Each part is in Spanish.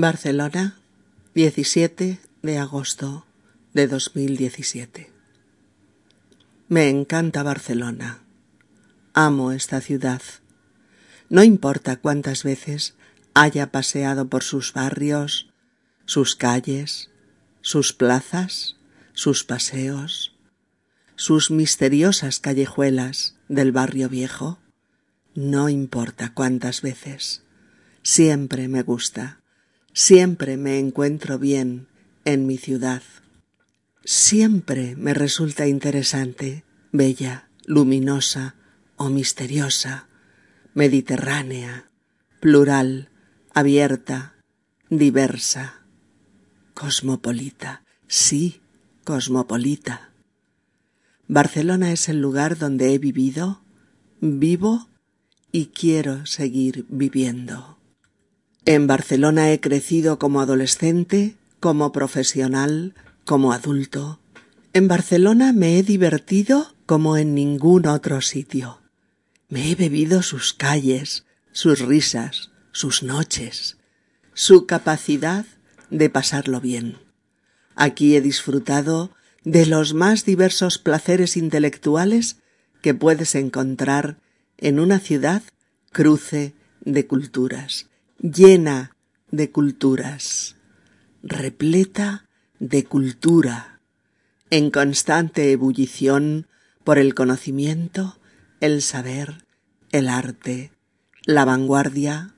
Barcelona, 17 de agosto de 2017. Me encanta Barcelona. Amo esta ciudad. No importa cuántas veces haya paseado por sus barrios, sus calles, sus plazas, sus paseos, sus misteriosas callejuelas del barrio viejo, no importa cuántas veces, siempre me gusta, siempre me encuentro bien en mi ciudad. Siempre me resulta interesante, bella, luminosa o misteriosa, mediterránea, plural, abierta, diversa, cosmopolita, sí, cosmopolita. Barcelona es el lugar donde he vivido, vivo y quiero seguir viviendo. En Barcelona he crecido como adolescente, como profesional, como adulto. En Barcelona me he divertido como en ningún otro sitio. Me he bebido sus calles, sus risas, sus noches, su capacidad de pasarlo bien. Aquí he disfrutado de los más diversos placeres intelectuales que puedes encontrar en una ciudad cruce de culturas, llena de culturas, repleta de cultura, en constante ebullición por el conocimiento, el saber, el arte, la vanguardia.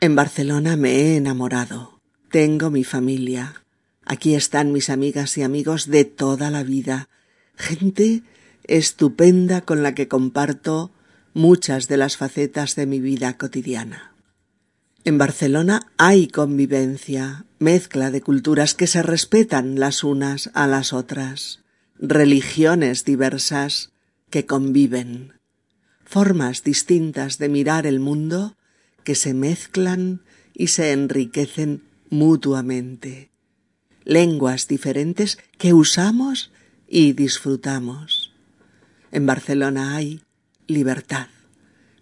En Barcelona me he enamorado, tengo mi familia, Aquí están mis amigas y amigos de toda la vida, gente estupenda con la que comparto muchas de las facetas de mi vida cotidiana. En Barcelona hay convivencia, mezcla de culturas que se respetan las unas a las otras, religiones diversas que conviven, formas distintas de mirar el mundo que se mezclan y se enriquecen mutuamente lenguas diferentes que usamos y disfrutamos. En Barcelona hay libertad,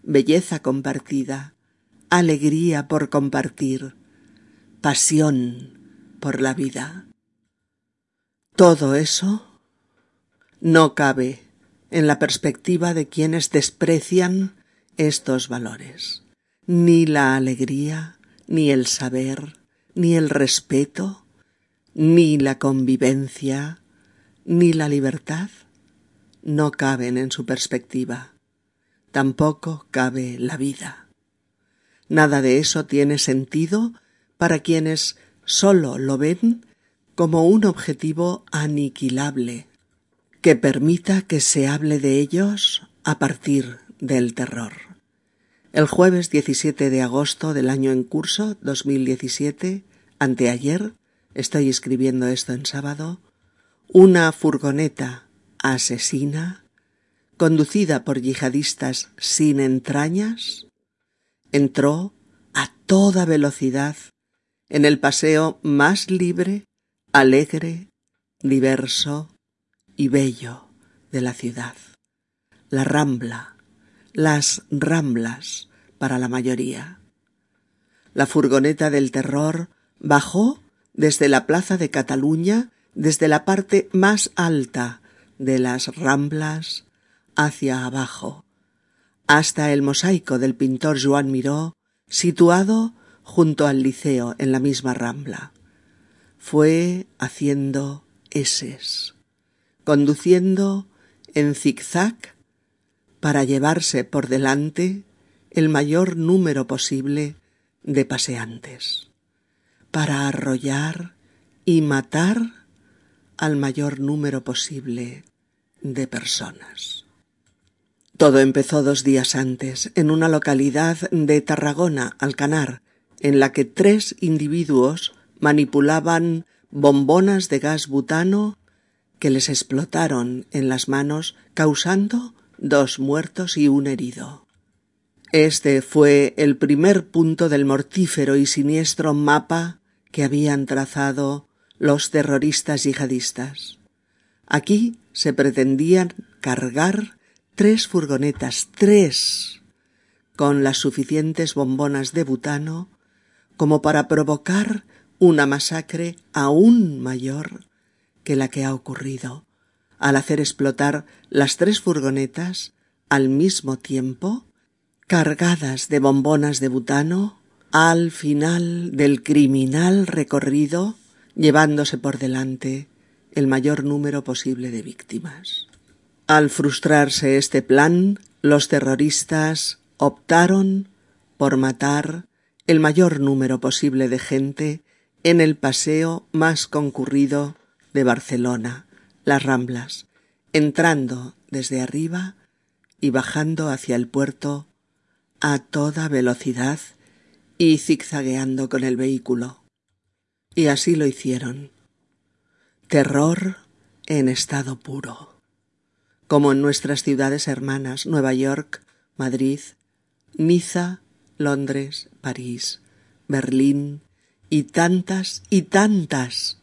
belleza compartida, alegría por compartir, pasión por la vida. Todo eso no cabe en la perspectiva de quienes desprecian estos valores. Ni la alegría, ni el saber, ni el respeto, ni la convivencia, ni la libertad no caben en su perspectiva. Tampoco cabe la vida. Nada de eso tiene sentido para quienes sólo lo ven como un objetivo aniquilable, que permita que se hable de ellos a partir del terror. El jueves 17 de agosto del año en curso 2017, anteayer, estoy escribiendo esto en sábado, una furgoneta asesina, conducida por yihadistas sin entrañas, entró a toda velocidad en el paseo más libre, alegre, diverso y bello de la ciudad. La rambla, las ramblas para la mayoría. La furgoneta del terror bajó desde la Plaza de Cataluña, desde la parte más alta de las Ramblas hacia abajo, hasta el mosaico del pintor Joan Miró, situado junto al liceo en la misma Rambla. Fue haciendo eses, conduciendo en zigzag para llevarse por delante el mayor número posible de paseantes para arrollar y matar al mayor número posible de personas. Todo empezó dos días antes, en una localidad de Tarragona, Alcanar, en la que tres individuos manipulaban bombonas de gas butano que les explotaron en las manos, causando dos muertos y un herido. Este fue el primer punto del mortífero y siniestro mapa que habían trazado los terroristas yihadistas. Aquí se pretendían cargar tres furgonetas, tres, con las suficientes bombonas de butano como para provocar una masacre aún mayor que la que ha ocurrido al hacer explotar las tres furgonetas al mismo tiempo, cargadas de bombonas de butano, al final del criminal recorrido, llevándose por delante el mayor número posible de víctimas. Al frustrarse este plan, los terroristas optaron por matar el mayor número posible de gente en el paseo más concurrido de Barcelona, las Ramblas, entrando desde arriba y bajando hacia el puerto a toda velocidad y zigzagueando con el vehículo. Y así lo hicieron. Terror en estado puro, como en nuestras ciudades hermanas Nueva York, Madrid, Niza, Londres, París, Berlín y tantas y tantas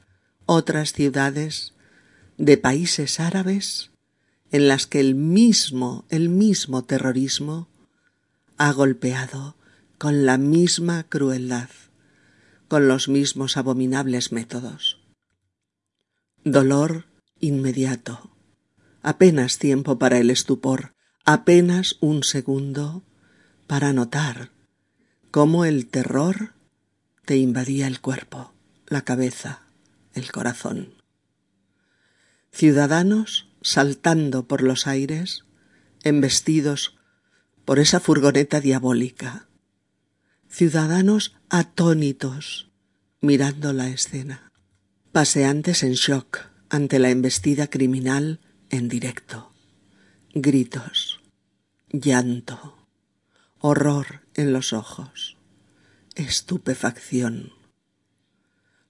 otras ciudades de países árabes en las que el mismo, el mismo terrorismo ha golpeado con la misma crueldad, con los mismos abominables métodos. Dolor inmediato, apenas tiempo para el estupor, apenas un segundo para notar cómo el terror te invadía el cuerpo, la cabeza, el corazón. Ciudadanos saltando por los aires, embestidos por esa furgoneta diabólica. Ciudadanos atónitos mirando la escena. Paseantes en shock ante la embestida criminal en directo. Gritos, llanto, horror en los ojos, estupefacción.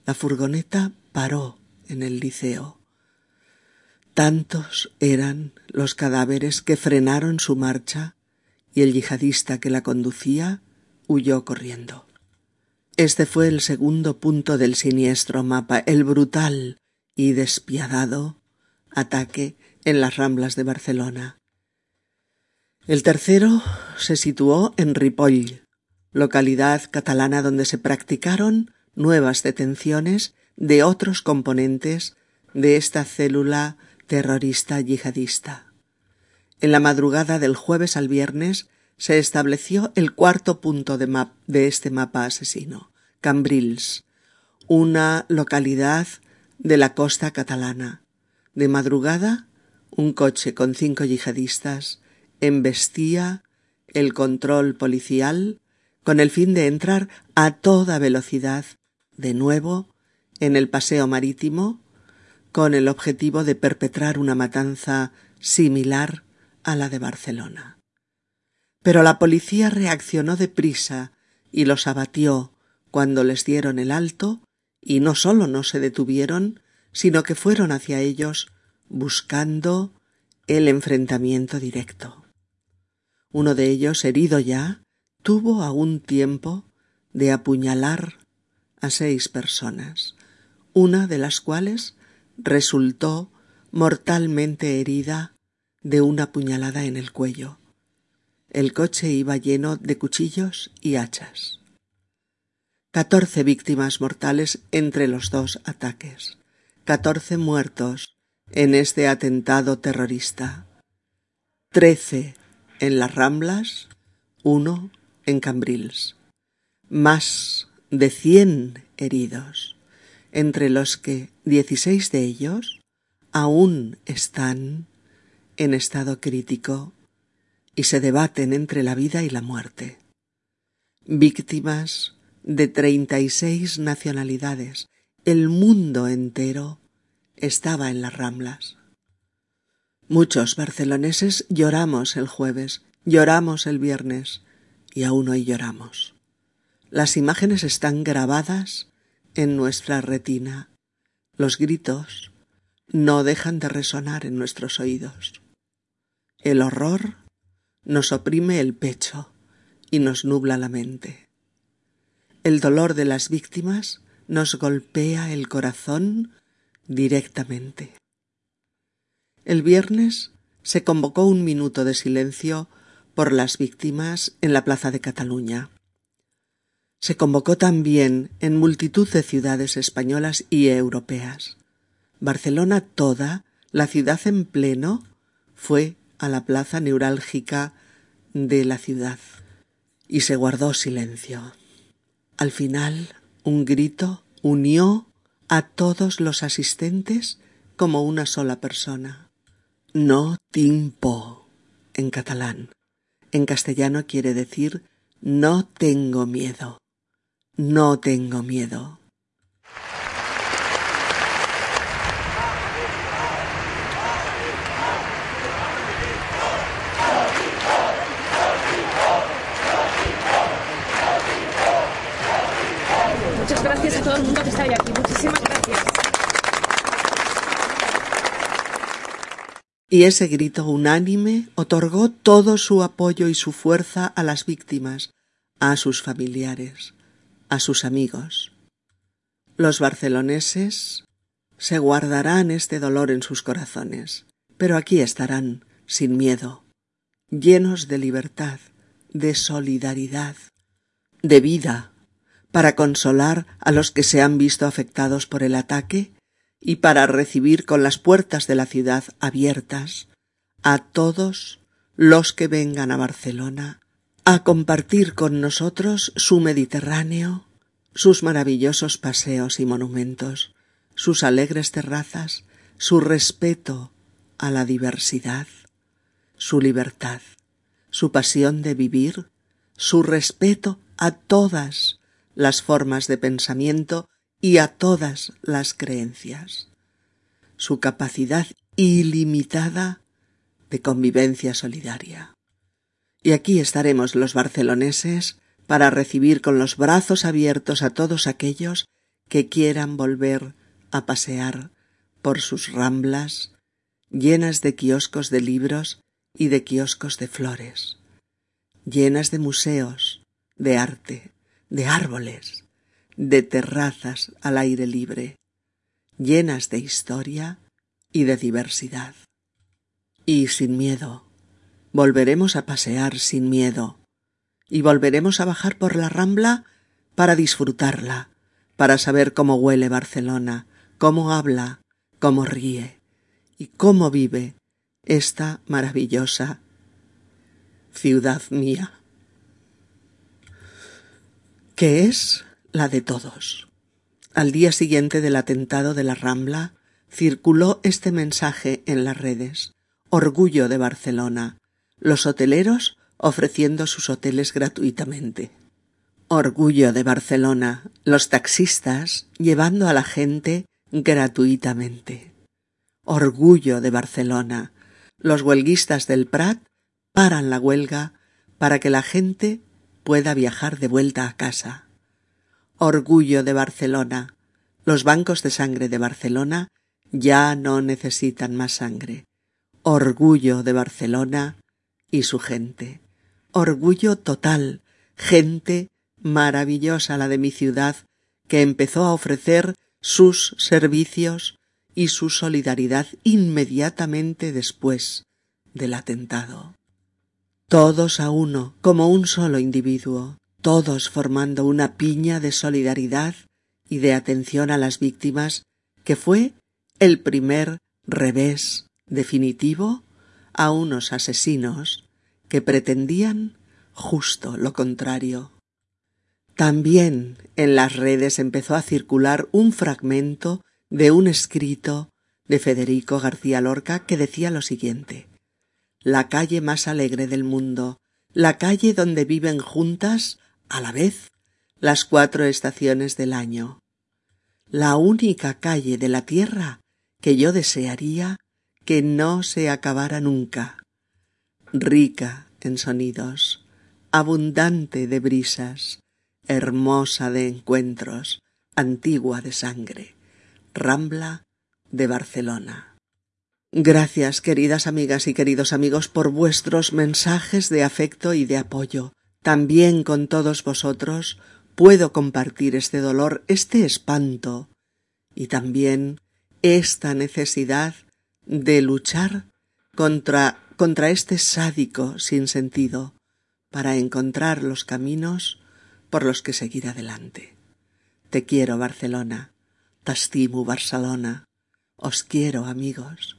La furgoneta paró en el liceo Tantos eran los cadáveres que frenaron su marcha y el yihadista que la conducía huyó corriendo. Este fue el segundo punto del siniestro mapa, el brutal y despiadado ataque en las ramblas de Barcelona. El tercero se situó en Ripoll, localidad catalana donde se practicaron nuevas detenciones de otros componentes de esta célula terrorista yihadista. En la madrugada del jueves al viernes se estableció el cuarto punto de, de este mapa asesino, Cambrils, una localidad de la costa catalana. De madrugada, un coche con cinco yihadistas embestía el control policial con el fin de entrar a toda velocidad de nuevo en el paseo marítimo con el objetivo de perpetrar una matanza similar a la de Barcelona. Pero la policía reaccionó deprisa y los abatió cuando les dieron el alto y no sólo no se detuvieron, sino que fueron hacia ellos buscando el enfrentamiento directo. Uno de ellos, herido ya, tuvo aún tiempo de apuñalar a seis personas, una de las cuales resultó mortalmente herida de una puñalada en el cuello. El coche iba lleno de cuchillos y hachas. Catorce víctimas mortales entre los dos ataques. Catorce muertos en este atentado terrorista. Trece en las Ramblas, uno en Cambrils. Más de cien heridos entre los que dieciséis de ellos aún están en estado crítico y se debaten entre la vida y la muerte. Víctimas de treinta y seis nacionalidades, el mundo entero estaba en las ramblas. Muchos barceloneses lloramos el jueves, lloramos el viernes y aún hoy lloramos. Las imágenes están grabadas en nuestra retina. Los gritos no dejan de resonar en nuestros oídos. El horror nos oprime el pecho y nos nubla la mente. El dolor de las víctimas nos golpea el corazón directamente. El viernes se convocó un minuto de silencio por las víctimas en la Plaza de Cataluña. se convocó también en multitud de ciudades españolas y europeas. Barcelona toda, la ciudad en pleno, fue a la plaza neurálgica de la ciudad y se guardó silencio. Al final, un grito unió a todos los asistentes como una sola persona. No timpo en catalán. En castellano quiere decir no tengo miedo. No tengo miedo. Muchas gracias a todo el mundo que está aquí. Muchísimas gracias. Y ese grito unánime otorgó todo su apoyo y su fuerza a las víctimas, a sus familiares, a sus amigos. Los barceloneses se guardarán este dolor en sus corazones, pero aquí estarán, sin miedo, llenos de libertad, de solidaridad, de vida, para consolar a los que se han visto afectados por el ataque y para recibir con las puertas de la ciudad abiertas a todos los que vengan a Barcelona a compartir con nosotros su Mediterráneo, sus maravillosos paseos y monumentos, sus alegres terrazas, su respeto a la diversidad, su libertad, su pasión de vivir, su respeto a todas las formas de pensamiento y a todas las creencias, su capacidad ilimitada de convivencia solidaria. Y aquí estaremos los barceloneses para recibir con los brazos abiertos a todos aquellos que quieran volver a pasear por sus ramblas llenas de kioscos de libros y de kioscos de flores, llenas de museos, de arte, de árboles, de terrazas al aire libre, llenas de historia y de diversidad. Y sin miedo, volveremos a pasear sin miedo, y volveremos a bajar por la rambla para disfrutarla, para saber cómo huele Barcelona, cómo habla, cómo ríe y cómo vive esta maravillosa ciudad mía, que es la de todos. Al día siguiente del atentado de la Rambla, circuló este mensaje en las redes. Orgullo de Barcelona. Los hoteleros ofreciendo sus hoteles gratuitamente. Orgullo de Barcelona. Los taxistas llevando a la gente gratuitamente. Orgullo de Barcelona. Los huelguistas del Prat paran la huelga para que la gente pueda viajar de vuelta a casa. Orgullo de Barcelona. Los bancos de sangre de Barcelona ya no necesitan más sangre. Orgullo de Barcelona y su gente. Orgullo total. Gente maravillosa la de mi ciudad que empezó a ofrecer sus servicios y su solidaridad inmediatamente después del atentado. Todos a uno, como un solo individuo, todos formando una piña de solidaridad y de atención a las víctimas, que fue el primer revés definitivo a unos asesinos que pretendían justo lo contrario. También en las redes empezó a circular un fragmento de un escrito de Federico García Lorca que decía lo siguiente La calle más alegre del mundo, la calle donde viven juntas a la vez las cuatro estaciones del año. La única calle de la tierra que yo desearía que no se acabara nunca. Rica en sonidos, abundante de brisas, hermosa de encuentros, antigua de sangre, Rambla de Barcelona. Gracias, queridas amigas y queridos amigos, por vuestros mensajes de afecto y de apoyo. También con todos vosotros puedo compartir este dolor, este espanto y también esta necesidad de luchar contra, contra este sádico sin sentido para encontrar los caminos por los que seguir adelante. Te quiero, Barcelona. T'estimo, Barcelona. Os quiero, amigos.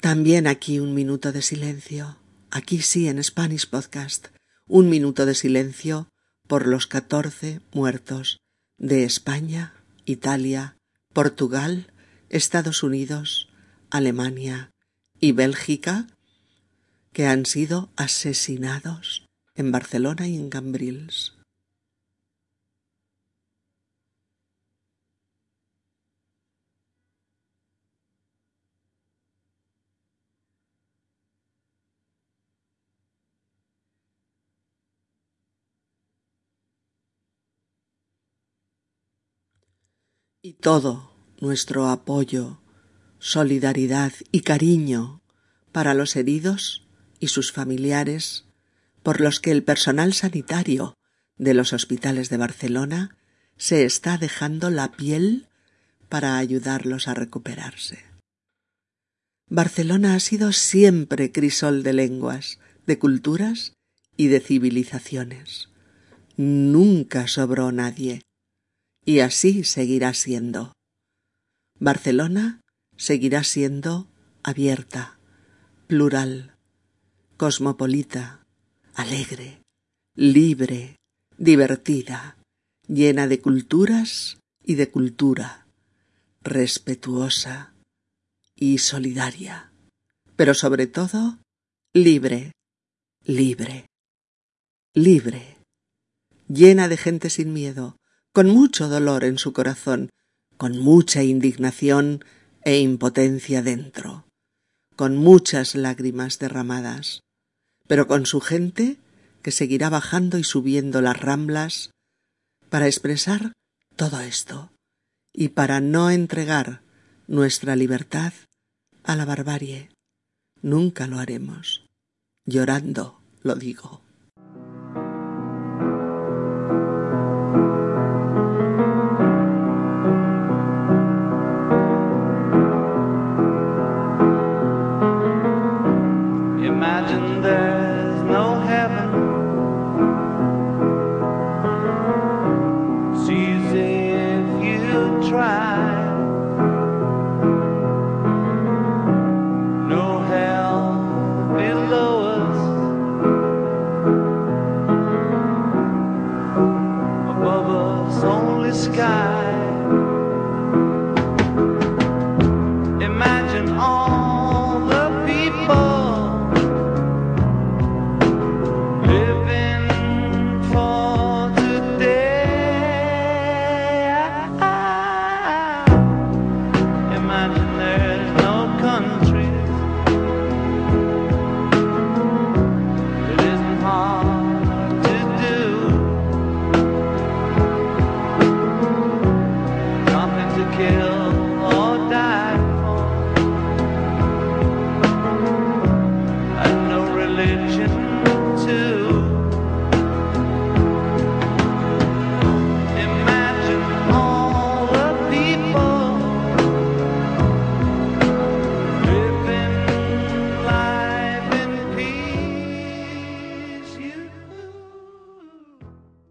También aquí un minuto de silencio. Aquí sí, en Spanish Podcast. Un minuto de silencio por los catorce muertos de España, Italia, Portugal, Estados Unidos, Alemania y Bélgica que han sido asesinados en Barcelona y en Cambrils. Y todo nuestro apoyo, solidaridad y cariño para los heridos y sus familiares por los que el personal sanitario de los hospitales de Barcelona se está dejando la piel para ayudarlos a recuperarse. Barcelona ha sido siempre crisol de lenguas, de culturas y de civilizaciones. Nunca sobró nadie. Y así seguirá siendo. Barcelona seguirá siendo abierta, plural, cosmopolita, alegre, libre, divertida, llena de culturas y de cultura, respetuosa y solidaria, pero sobre todo libre, libre, libre, llena de gente sin miedo, con mucho dolor en su corazón, con mucha indignación e impotencia dentro con muchas lágrimas derramadas, pero con su gente que seguirá bajando y subiendo las ramblas para expresar todo esto y para no entregar nuestra libertad a la barbarie. Nunca lo haremos. Llorando lo digo.